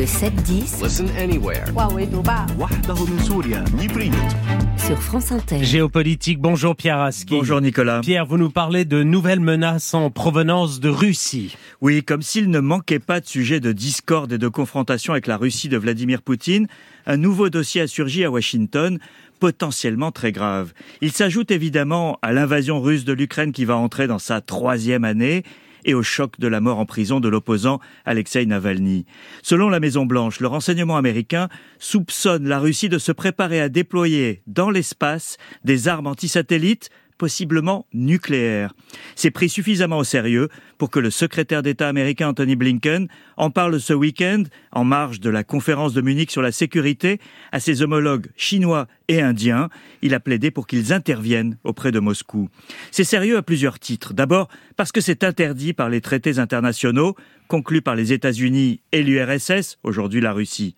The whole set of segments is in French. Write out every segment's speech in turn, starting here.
Le 7-10 Listen anywhere. sur France Inter. Géopolitique, bonjour Pierre Aski. Bonjour Nicolas. Pierre, vous nous parlez de nouvelles menaces en provenance de Russie. Oui, comme s'il ne manquait pas de sujets de discorde et de confrontation avec la Russie de Vladimir Poutine, un nouveau dossier a surgi à Washington, potentiellement très grave. Il s'ajoute évidemment à l'invasion russe de l'Ukraine qui va entrer dans sa troisième année et au choc de la mort en prison de l'opposant Alexei Navalny. Selon la Maison-Blanche, le renseignement américain soupçonne la Russie de se préparer à déployer dans l'espace des armes antisatellites possiblement nucléaires. C'est pris suffisamment au sérieux pour que le secrétaire d'État américain Anthony Blinken en parle ce week-end, en marge de la conférence de Munich sur la sécurité, à ses homologues chinois et indiens. Il a plaidé pour qu'ils interviennent auprès de Moscou. C'est sérieux à plusieurs titres. D'abord, parce que c'est interdit par les traités internationaux conclus par les États-Unis et l'URSS, aujourd'hui la Russie.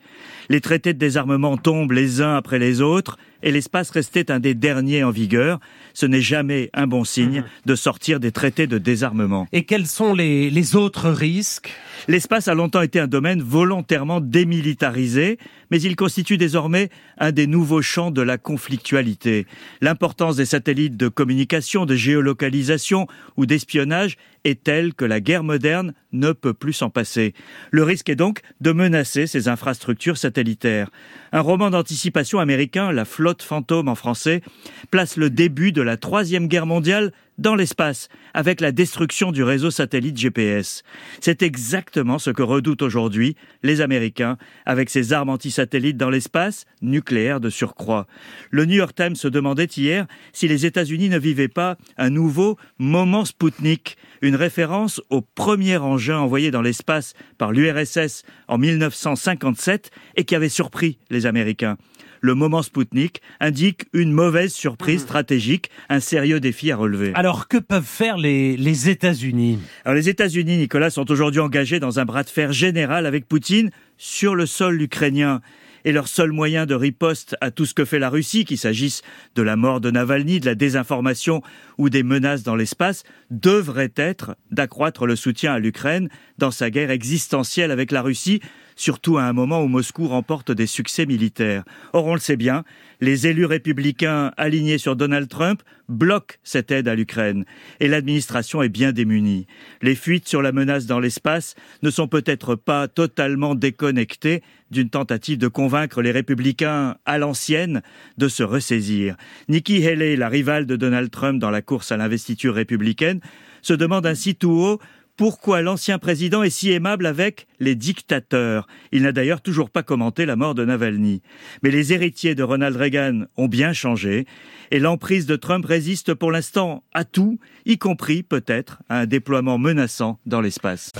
Les traités de désarmement tombent les uns après les autres et l'espace restait un des derniers en vigueur. Ce n'est jamais un bon signe de sortir des traités de désarmement. Et quels sont les, les autres risques? L'espace a longtemps été un domaine volontairement démilitarisé, mais il constitue désormais un des nouveaux champs de la conflictualité. L'importance des satellites de communication, de géolocalisation ou d'espionnage est telle que la guerre moderne ne peut plus s'en passer. Le risque est donc de menacer ces infrastructures satellitaires. Un roman d'anticipation américain, La flotte fantôme en français, place le début de la troisième guerre mondiale dans l'espace, avec la destruction du réseau satellite GPS. C'est exactement ce que redoutent aujourd'hui les Américains avec ces armes antisatellites dans l'espace, nucléaires de surcroît. Le New York Times se demandait hier si les États-Unis ne vivaient pas un nouveau moment Spoutnik, une référence au premier engin envoyé dans l'espace par l'URSS en 1957 et qui avait surpris les Américains le moment Spoutnik indique une mauvaise surprise stratégique, un sérieux défi à relever. Alors que peuvent faire les, les États-Unis? Alors les États-Unis, Nicolas, sont aujourd'hui engagés dans un bras de fer général avec Poutine sur le sol ukrainien. Et leur seul moyen de riposte à tout ce que fait la Russie, qu'il s'agisse de la mort de Navalny, de la désinformation ou des menaces dans l'espace, devrait être d'accroître le soutien à l'Ukraine dans sa guerre existentielle avec la Russie, surtout à un moment où Moscou remporte des succès militaires. Or, on le sait bien, les élus républicains alignés sur Donald Trump bloquent cette aide à l'Ukraine et l'administration est bien démunie. Les fuites sur la menace dans l'espace ne sont peut-être pas totalement déconnectées d'une tentative de convaincre les républicains à l'ancienne de se ressaisir. Nikki Haley, la rivale de Donald Trump dans la course à l'investiture républicaine, se demande ainsi tout haut pourquoi l'ancien président est si aimable avec les dictateurs? Il n'a d'ailleurs toujours pas commenté la mort de Navalny. Mais les héritiers de Ronald Reagan ont bien changé et l'emprise de Trump résiste pour l'instant à tout, y compris peut-être à un déploiement menaçant dans l'espace.